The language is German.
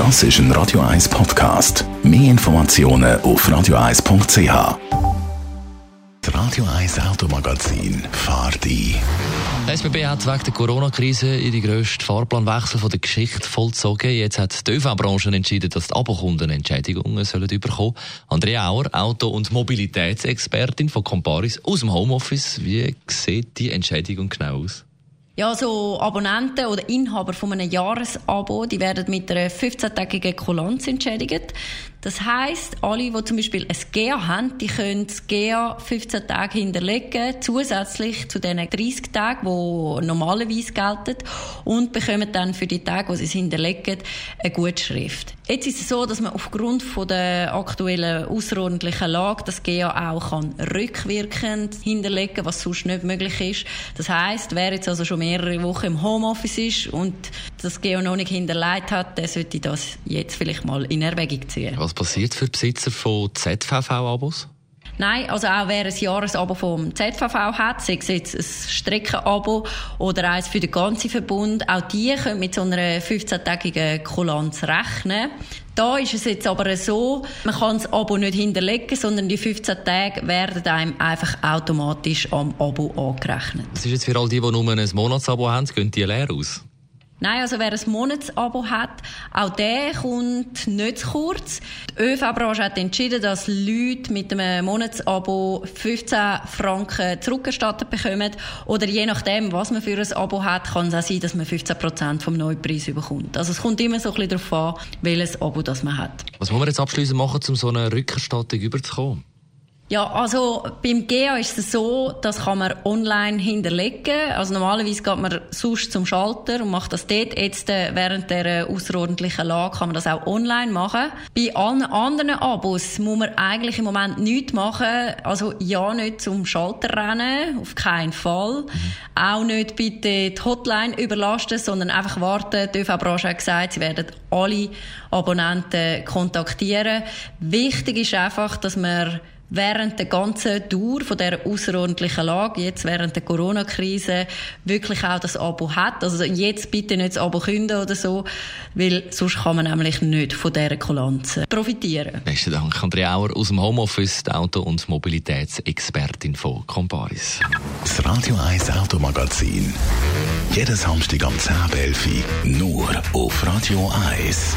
Das ist ein Radio 1 Podcast. Mehr Informationen auf radio1.ch. Das Radio 1 Automagazin fahrt ein. Die SBB hat wegen der Corona-Krise ihre grössten Fahrplanwechsel von der Geschichte vollzogen. Jetzt hat die ÖV-Branche entschieden, dass die Abokunden Entschädigungen sollen bekommen. Andrea Auer, Auto- und Mobilitätsexpertin von Comparis aus dem Homeoffice. Wie sieht die Entschädigung genau aus? Ja, so Abonnenten oder Inhaber von einem Jahresabo, die werden mit einer 15-tägigen Kulanz entschädigt. Das heisst, alle, die zum Beispiel ein GEA haben, die können das GEA 15 Tage hinterlegen, zusätzlich zu den 30 Tagen, die normalerweise gelten, und bekommen dann für die Tage, wo sie es hinterlegen, eine Gutschrift. Jetzt ist es so, dass man aufgrund von der aktuellen außerordentlichen Lage das GEA auch kann rückwirkend hinterlegen, was sonst nicht möglich ist. Das heisst, wer jetzt also schon mehrere Wochen im Homeoffice ist und das GEA noch nicht hinterlegt hat, der sollte das jetzt vielleicht mal in Erwägung ziehen. Was passiert für Besitzer von ZVV-Abos? Nein, also auch wer ein Jahresabo vom ZVV hat, sei es jetzt ein Streckenabo oder eins für den ganzen Verbund, auch die können mit so einer 15-tägigen Kulanz rechnen. Da ist es jetzt aber so, man kann das Abo nicht hinterlegen, sondern die 15 Tage werden einem einfach automatisch am Abo angerechnet. Das ist jetzt für all die, die nur ein Monatsabo haben, gehen die leer aus? Nein, also wer ein Monatsabo hat, auch der kommt nicht zu kurz. Die ÖV-Branche hat entschieden, dass Leute mit einem Monatsabo 15 Franken zurückerstattet bekommen. Oder je nachdem, was man für ein Abo hat, kann es auch sein, dass man 15 Prozent vom Neupreis bekommt. Also es kommt immer so ein bisschen darauf an, welches Abo das man hat. Was muss man jetzt abschließend machen, um so eine Rückerstattung überzukommen? Ja, also beim GEA ist es so, das kann man online hinterlegen. Also normalerweise geht man sonst zum Schalter und macht das dort. Jetzt äh, während der außerordentlichen Lage kann man das auch online machen. Bei allen anderen Abos muss man eigentlich im Moment nichts machen. Also ja, nicht zum Schalter rennen, auf keinen Fall. Mhm. Auch nicht bitte die Hotline überlasten, sondern einfach warten. Die ÖV-Branche hat gesagt, sie werden alle Abonnenten kontaktieren. Wichtig ist einfach, dass man während der ganzen Dauer von der außerordentlichen Lage, jetzt während der Corona-Krise, wirklich auch das Abo hat. Also jetzt bitte nicht das Abo künden oder so, weil sonst kann man nämlich nicht von dieser Kulanz profitieren. Besten Dank, Andrea Auer aus dem Homeoffice, die Auto- und Mobilitätsexpertin von Comparis. Das Radio 1 Automagazin. Jedes Samstag am 10.11 nur auf Radio 1.